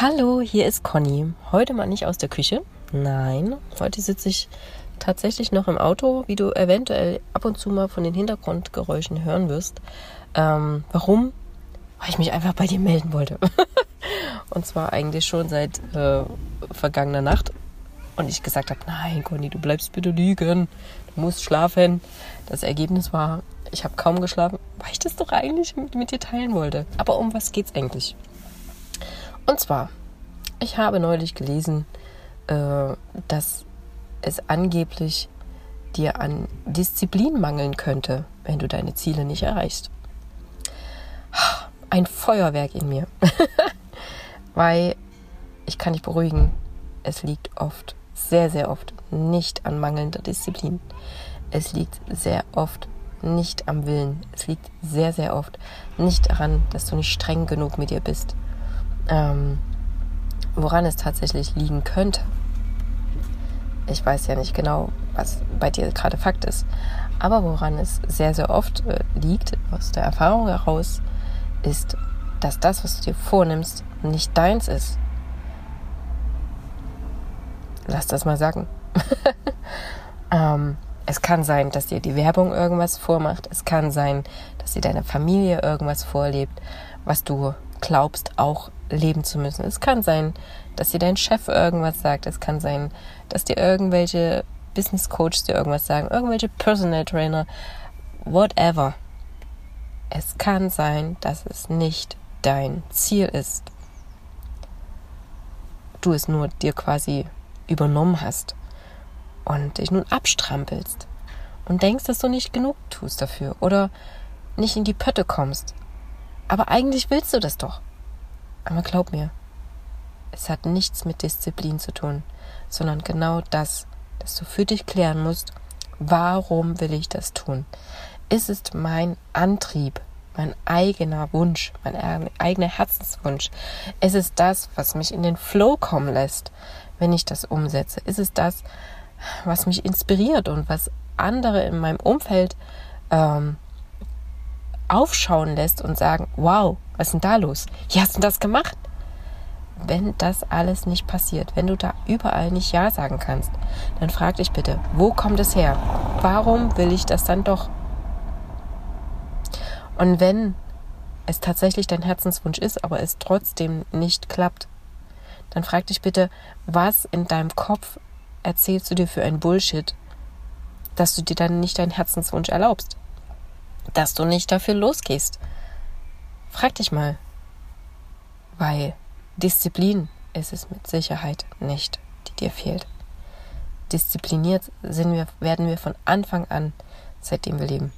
Hallo, hier ist Conny. Heute mal nicht aus der Küche. Nein, heute sitze ich tatsächlich noch im Auto, wie du eventuell ab und zu mal von den Hintergrundgeräuschen hören wirst. Ähm, warum? Weil ich mich einfach bei dir melden wollte. und zwar eigentlich schon seit äh, vergangener Nacht. Und ich gesagt habe, nein, Conny, du bleibst bitte liegen. Du musst schlafen. Das Ergebnis war, ich habe kaum geschlafen, weil ich das doch eigentlich mit, mit dir teilen wollte. Aber um was geht's eigentlich? Und zwar, ich habe neulich gelesen, äh, dass es angeblich dir an Disziplin mangeln könnte, wenn du deine Ziele nicht erreichst. Ein Feuerwerk in mir. Weil ich kann dich beruhigen, es liegt oft, sehr, sehr oft nicht an mangelnder Disziplin. Es liegt sehr oft nicht am Willen. Es liegt sehr, sehr oft nicht daran, dass du nicht streng genug mit dir bist ähm, woran es tatsächlich liegen könnte. Ich weiß ja nicht genau, was bei dir gerade Fakt ist. Aber woran es sehr, sehr oft äh, liegt, aus der Erfahrung heraus, ist, dass das, was du dir vornimmst, nicht deins ist. Lass das mal sagen. ähm, es kann sein, dass dir die Werbung irgendwas vormacht. Es kann sein, dass dir deine Familie irgendwas vorlebt, was du glaubst auch leben zu müssen. Es kann sein, dass dir dein Chef irgendwas sagt. Es kann sein, dass dir irgendwelche Business Coaches dir irgendwas sagen, irgendwelche Personal Trainer, whatever. Es kann sein, dass es nicht dein Ziel ist. Du es nur dir quasi übernommen hast und dich nun abstrampelst und denkst, dass du nicht genug tust dafür oder nicht in die Pötte kommst. Aber eigentlich willst du das doch. Aber glaub mir, es hat nichts mit Disziplin zu tun, sondern genau das, dass du für dich klären musst, warum will ich das tun? Ist es mein Antrieb, mein eigener Wunsch, mein eigener Herzenswunsch? Ist es das, was mich in den Flow kommen lässt, wenn ich das umsetze? Ist es das, was mich inspiriert und was andere in meinem Umfeld ähm, aufschauen lässt und sagen, wow, was ist denn da los? Wie hast du das gemacht? Wenn das alles nicht passiert, wenn du da überall nicht Ja sagen kannst, dann frag dich bitte, wo kommt es her? Warum will ich das dann doch? Und wenn es tatsächlich dein Herzenswunsch ist, aber es trotzdem nicht klappt, dann frag dich bitte, was in deinem Kopf erzählst du dir für ein Bullshit, dass du dir dann nicht deinen Herzenswunsch erlaubst, dass du nicht dafür losgehst, Frag dich mal, weil Disziplin ist es mit Sicherheit nicht, die dir fehlt. Diszipliniert sind wir, werden wir von Anfang an, seitdem wir leben.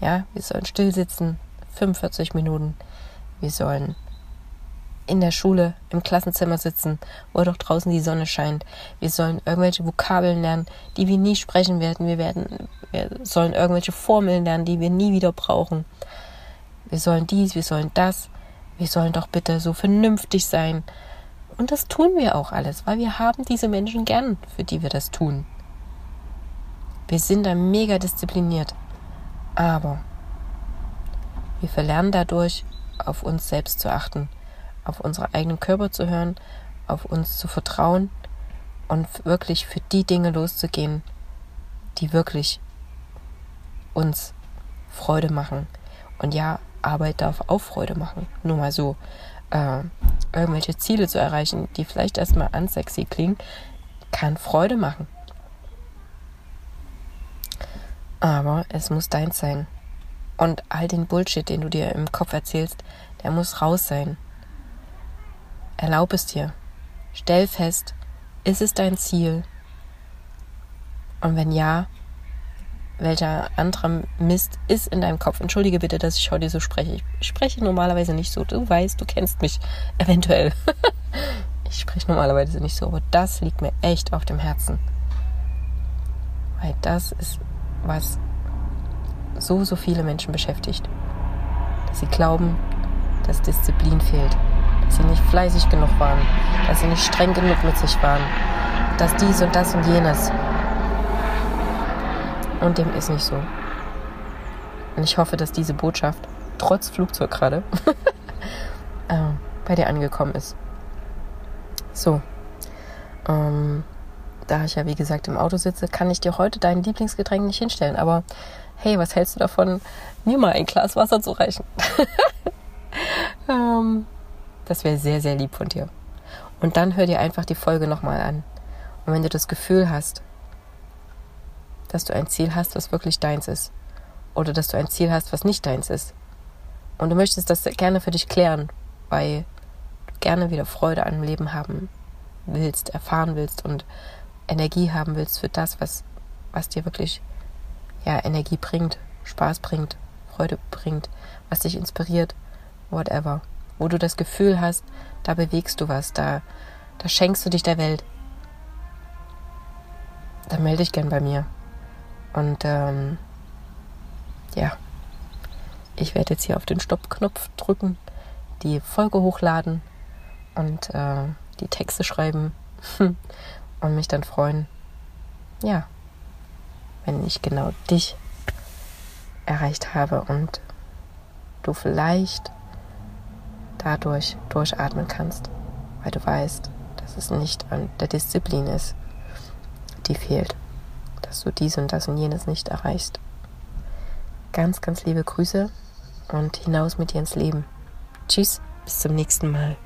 Ja, wir sollen still sitzen, 45 Minuten. Wir sollen in der Schule, im Klassenzimmer sitzen, wo doch draußen die Sonne scheint. Wir sollen irgendwelche Vokabeln lernen, die wir nie sprechen werden. Wir werden, wir sollen irgendwelche Formeln lernen, die wir nie wieder brauchen wir sollen dies, wir sollen das, wir sollen doch bitte so vernünftig sein. Und das tun wir auch alles, weil wir haben diese Menschen gern, für die wir das tun. Wir sind da mega diszipliniert. Aber wir verlernen dadurch, auf uns selbst zu achten, auf unsere eigenen Körper zu hören, auf uns zu vertrauen und wirklich für die Dinge loszugehen, die wirklich uns Freude machen. Und ja, Arbeit darf auch Freude machen. Nur mal so. Äh, irgendwelche Ziele zu erreichen, die vielleicht erstmal unsexy klingen, kann Freude machen. Aber es muss deins sein. Und all den Bullshit, den du dir im Kopf erzählst, der muss raus sein. Erlaub es dir. Stell fest, ist es dein Ziel? Und wenn ja, welcher anderer Mist ist in deinem Kopf. Entschuldige bitte, dass ich heute so spreche. Ich spreche normalerweise nicht so. Du weißt, du kennst mich eventuell. ich spreche normalerweise nicht so, aber das liegt mir echt auf dem Herzen. Weil das ist, was so, so viele Menschen beschäftigt. Dass sie glauben, dass Disziplin fehlt. Dass sie nicht fleißig genug waren. Dass sie nicht streng genug mit sich waren. Dass dies und das und jenes. Und dem ist nicht so. Und ich hoffe, dass diese Botschaft, trotz Flugzeug gerade, äh, bei dir angekommen ist. So, ähm, da ich ja wie gesagt im Auto sitze, kann ich dir heute dein Lieblingsgetränk nicht hinstellen. Aber hey, was hältst du davon, mir mal ein Glas Wasser zu reichen? ähm, das wäre sehr, sehr lieb von dir. Und dann hör dir einfach die Folge nochmal an. Und wenn du das Gefühl hast, dass du ein Ziel hast, was wirklich deins ist, oder dass du ein Ziel hast, was nicht deins ist, und du möchtest das gerne für dich klären, weil du gerne wieder Freude am Leben haben willst, erfahren willst und Energie haben willst für das, was, was dir wirklich ja, Energie bringt, Spaß bringt, Freude bringt, was dich inspiriert, whatever. Wo du das Gefühl hast, da bewegst du was, da, da schenkst du dich der Welt. Dann melde dich gern bei mir. Und ähm, ja, ich werde jetzt hier auf den Stoppknopf drücken, die Folge hochladen und äh, die Texte schreiben und mich dann freuen, ja, wenn ich genau dich erreicht habe und du vielleicht dadurch durchatmen kannst, weil du weißt, dass es nicht an der Disziplin ist, die fehlt, dass du dies und das und jenes nicht erreichst. Ganz, ganz liebe Grüße und hinaus mit dir ins Leben. Tschüss, bis zum nächsten Mal.